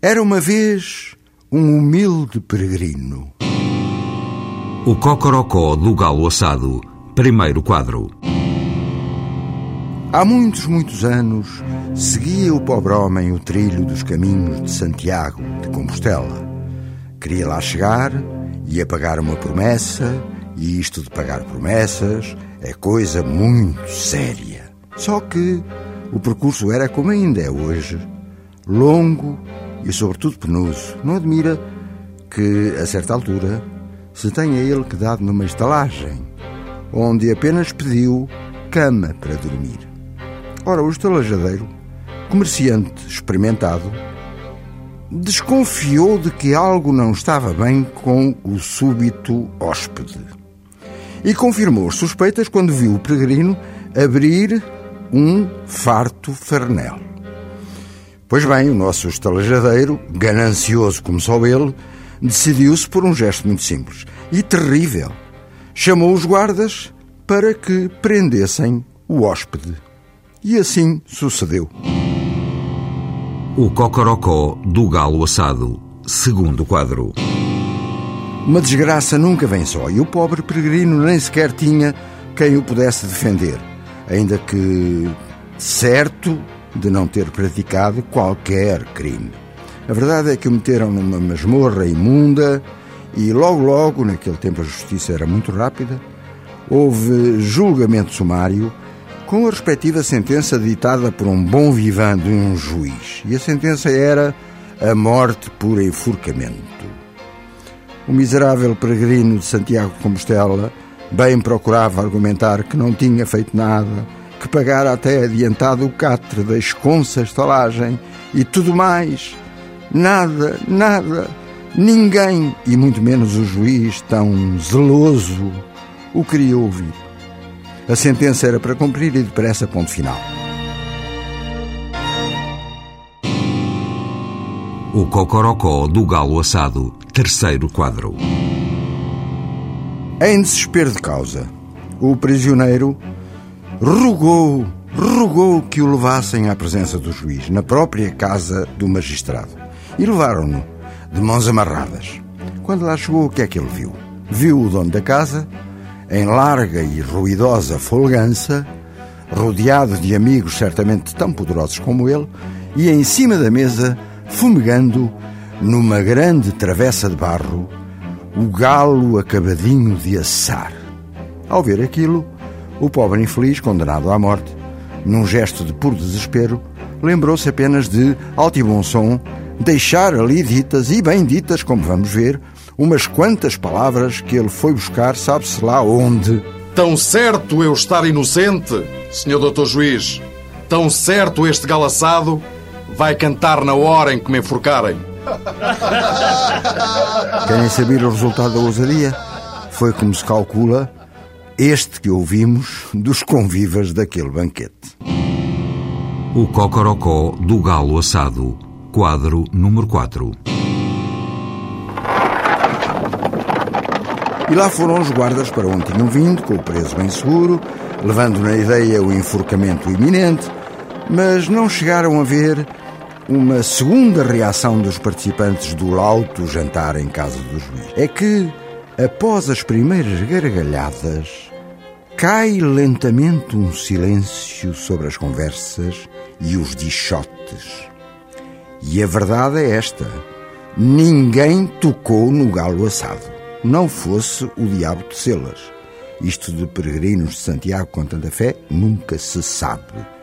Era uma vez um humilde peregrino. O Cocorocó do Galo Assado, primeiro quadro. Há muitos, muitos anos, seguia o pobre homem o trilho dos caminhos de Santiago de Compostela. Queria lá chegar, ia pagar uma promessa, e isto de pagar promessas é coisa muito séria. Só que o percurso era como ainda é hoje, longo e sobretudo penoso. Não admira que, a certa altura, se tenha ele quedado numa estalagem, onde apenas pediu cama para dormir. Ora, o estalajadeiro, comerciante experimentado, desconfiou de que algo não estava bem com o súbito hóspede. E confirmou as suspeitas quando viu o peregrino abrir um farto farnel. Pois bem, o nosso estalajadeiro, ganancioso como só ele, decidiu-se por um gesto muito simples e terrível. Chamou os guardas para que prendessem o hóspede. E assim sucedeu. O Cocorocó do Galo Assado, segundo quadro. Uma desgraça nunca vem só e o pobre peregrino nem sequer tinha quem o pudesse defender, ainda que certo de não ter praticado qualquer crime. A verdade é que o meteram numa masmorra imunda e logo logo, naquele tempo a justiça era muito rápida, houve julgamento sumário com a respectiva sentença ditada por um bom vivan de um juiz. E a sentença era a morte por enforcamento. O miserável peregrino de Santiago de Compostela bem procurava argumentar que não tinha feito nada, que pagara até adiantado o catre da esconsa estalagem e tudo mais. Nada, nada, ninguém, e muito menos o juiz tão zeloso, o queria ouvir. A sentença era para cumprir e depressa, ponto final. O Cocorocó do Galo Assado, terceiro quadro. Em desespero de causa, o prisioneiro rogou, rogou que o levassem à presença do juiz, na própria casa do magistrado. E levaram-no, de mãos amarradas. Quando lá chegou, o que é que ele viu? Viu o dono da casa em larga e ruidosa folgança, rodeado de amigos certamente tão poderosos como ele, e em cima da mesa, fumegando, numa grande travessa de barro, o galo acabadinho de assar. Ao ver aquilo, o pobre infeliz, condenado à morte, num gesto de puro desespero, lembrou-se apenas de, alto e bom som, deixar ali ditas, e bem ditas, como vamos ver, umas quantas palavras que ele foi buscar, sabe-se lá onde. Tão certo eu estar inocente, senhor doutor juiz, tão certo este galaçado vai cantar na hora em que me enforcarem. Querem saber o resultado da ousadia? Foi como se calcula este que ouvimos dos convivas daquele banquete. O Cocorocó do Galo Assado, quadro número 4. E lá foram os guardas para onde tinham vindo, com o preso bem seguro, levando na ideia o enforcamento iminente, mas não chegaram a ver uma segunda reação dos participantes do lauto jantar em casa do juiz. É que, após as primeiras gargalhadas, cai lentamente um silêncio sobre as conversas e os dichotes. E a verdade é esta: ninguém tocou no galo assado não fosse o diabo de Celas. Isto de peregrinos de Santiago com tanta fé nunca se sabe.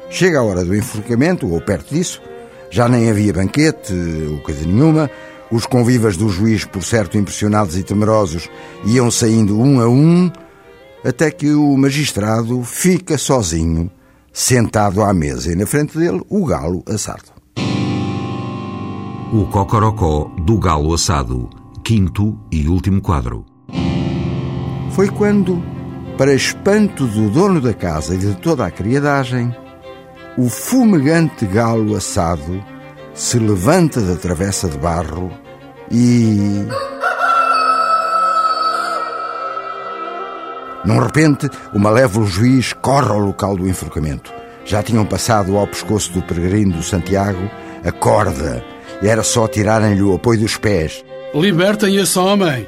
Chega a hora do enforcamento, ou perto disso, já nem havia banquete ou coisa nenhuma. Os convivas do juiz, por certo impressionados e temerosos, iam saindo um a um, até que o magistrado fica sozinho, sentado à mesa, e na frente dele o galo assado. O cocorocó do galo assado quinto e último quadro. Foi quando, para espanto do dono da casa e de toda a criadagem, o fumegante galo assado se levanta da travessa de barro e. Num repente, o malévolo juiz corre ao local do enforcamento. Já tinham passado ao pescoço do peregrino do Santiago a corda era só tirarem-lhe o apoio dos pés. Libertem esse homem!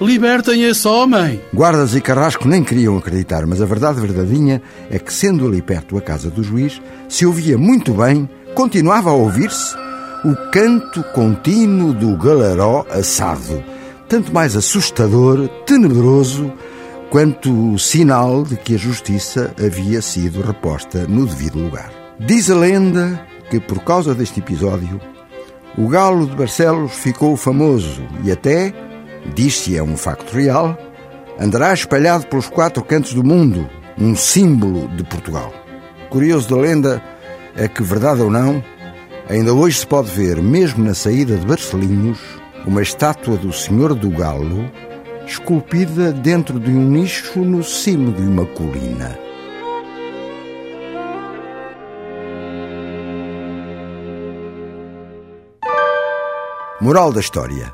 Libertem esse homem! Guardas e Carrasco nem queriam acreditar, mas a verdade verdadeinha é que, sendo ali perto a casa do juiz, se ouvia muito bem, continuava a ouvir-se, o canto contínuo do galaró assado, tanto mais assustador, tenebroso, quanto sinal de que a justiça havia sido reposta no devido lugar. Diz a lenda que, por causa deste episódio, o galo de Barcelos ficou famoso e até, diz-se é um facto real, andará espalhado pelos quatro cantos do mundo, um símbolo de Portugal. Curioso da lenda é que, verdade ou não, ainda hoje se pode ver, mesmo na saída de Barcelinhos, uma estátua do Senhor do Galo esculpida dentro de um nicho no cimo de uma colina. Moral da história: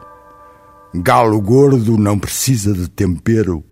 Galo gordo não precisa de tempero.